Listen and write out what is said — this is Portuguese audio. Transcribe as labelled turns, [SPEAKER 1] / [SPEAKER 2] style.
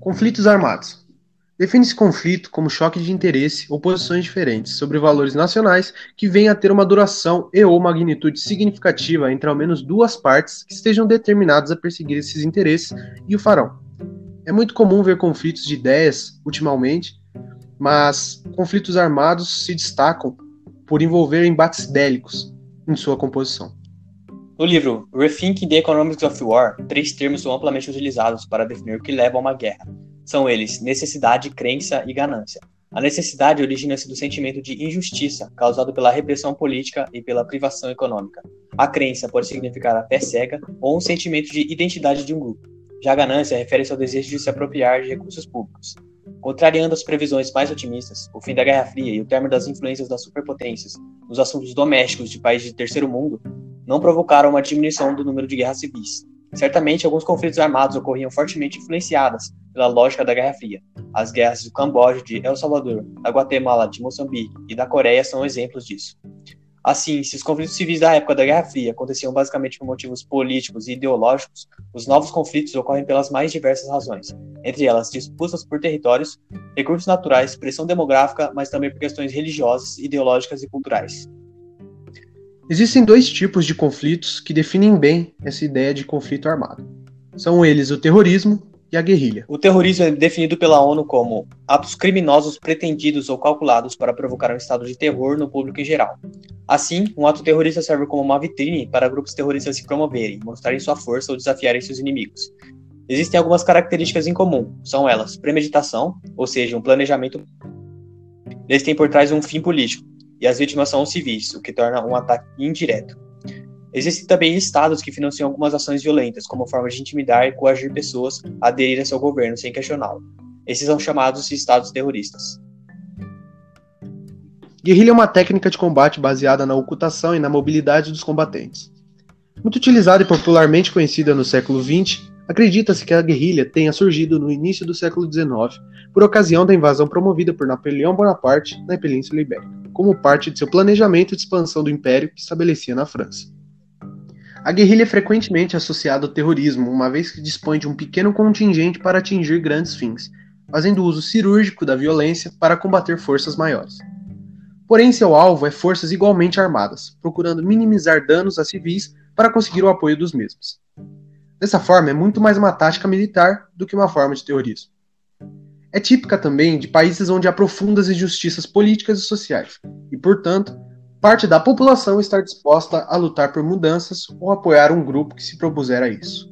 [SPEAKER 1] Conflitos armados. Define-se conflito como choque de interesse ou posições diferentes sobre valores nacionais que venham a ter uma duração e ou magnitude significativa entre ao menos duas partes que estejam determinadas a perseguir esses interesses e o farão. É muito comum ver conflitos de ideias ultimamente, mas conflitos armados se destacam por envolver embates bélicos em sua composição.
[SPEAKER 2] No livro Rethinking the Economics of War, três termos são amplamente utilizados para definir o que leva a uma guerra. São eles necessidade, crença e ganância. A necessidade origina-se do sentimento de injustiça causado pela repressão política e pela privação econômica. A crença pode significar a fé cega ou um sentimento de identidade de um grupo. Já a ganância refere-se ao desejo de se apropriar de recursos públicos. Contrariando as previsões mais otimistas, o fim da Guerra Fria e o término das influências das superpotências nos assuntos domésticos de países de terceiro mundo não provocaram uma diminuição do número de guerras civis. Certamente, alguns conflitos armados ocorriam fortemente influenciadas pela lógica da Guerra Fria. As guerras do Camboja, de El Salvador, da Guatemala, de Moçambique e da Coreia são exemplos disso. Assim, se os conflitos civis da época da Guerra Fria aconteciam basicamente por motivos políticos e ideológicos, os novos conflitos ocorrem pelas mais diversas razões, entre elas disputas por territórios, recursos naturais, pressão demográfica, mas também por questões religiosas, ideológicas e culturais.
[SPEAKER 1] Existem dois tipos de conflitos que definem bem essa ideia de conflito armado. São eles o terrorismo e a guerrilha.
[SPEAKER 2] O terrorismo é definido pela ONU como atos criminosos pretendidos ou calculados para provocar um estado de terror no público em geral. Assim, um ato terrorista serve como uma vitrine para grupos terroristas se promoverem, mostrarem sua força ou desafiarem seus inimigos. Existem algumas características em comum, são elas premeditação, ou seja, um planejamento. Eles têm por trás um fim político, e as vítimas são os civis, o que torna um ataque indireto. Existem também estados que financiam algumas ações violentas, como forma de intimidar e coagir pessoas a aderir a seu governo sem questioná-lo. Esses são chamados de estados terroristas.
[SPEAKER 1] Guerrilha é uma técnica de combate baseada na ocultação e na mobilidade dos combatentes. Muito utilizada e popularmente conhecida no século XX, acredita-se que a guerrilha tenha surgido no início do século XIX, por ocasião da invasão promovida por Napoleão Bonaparte na Península Ibérica como parte de seu planejamento de expansão do império que estabelecia na França. A guerrilha é frequentemente associada ao terrorismo, uma vez que dispõe de um pequeno contingente para atingir grandes fins, fazendo uso cirúrgico da violência para combater forças maiores. Porém, seu alvo é forças igualmente armadas, procurando minimizar danos a civis para conseguir o apoio dos mesmos. Dessa forma, é muito mais uma tática militar do que uma forma de terrorismo é típica também de países onde há profundas injustiças políticas e sociais, e, portanto, parte da população estar disposta a lutar por mudanças ou apoiar um grupo que se propuser a isso.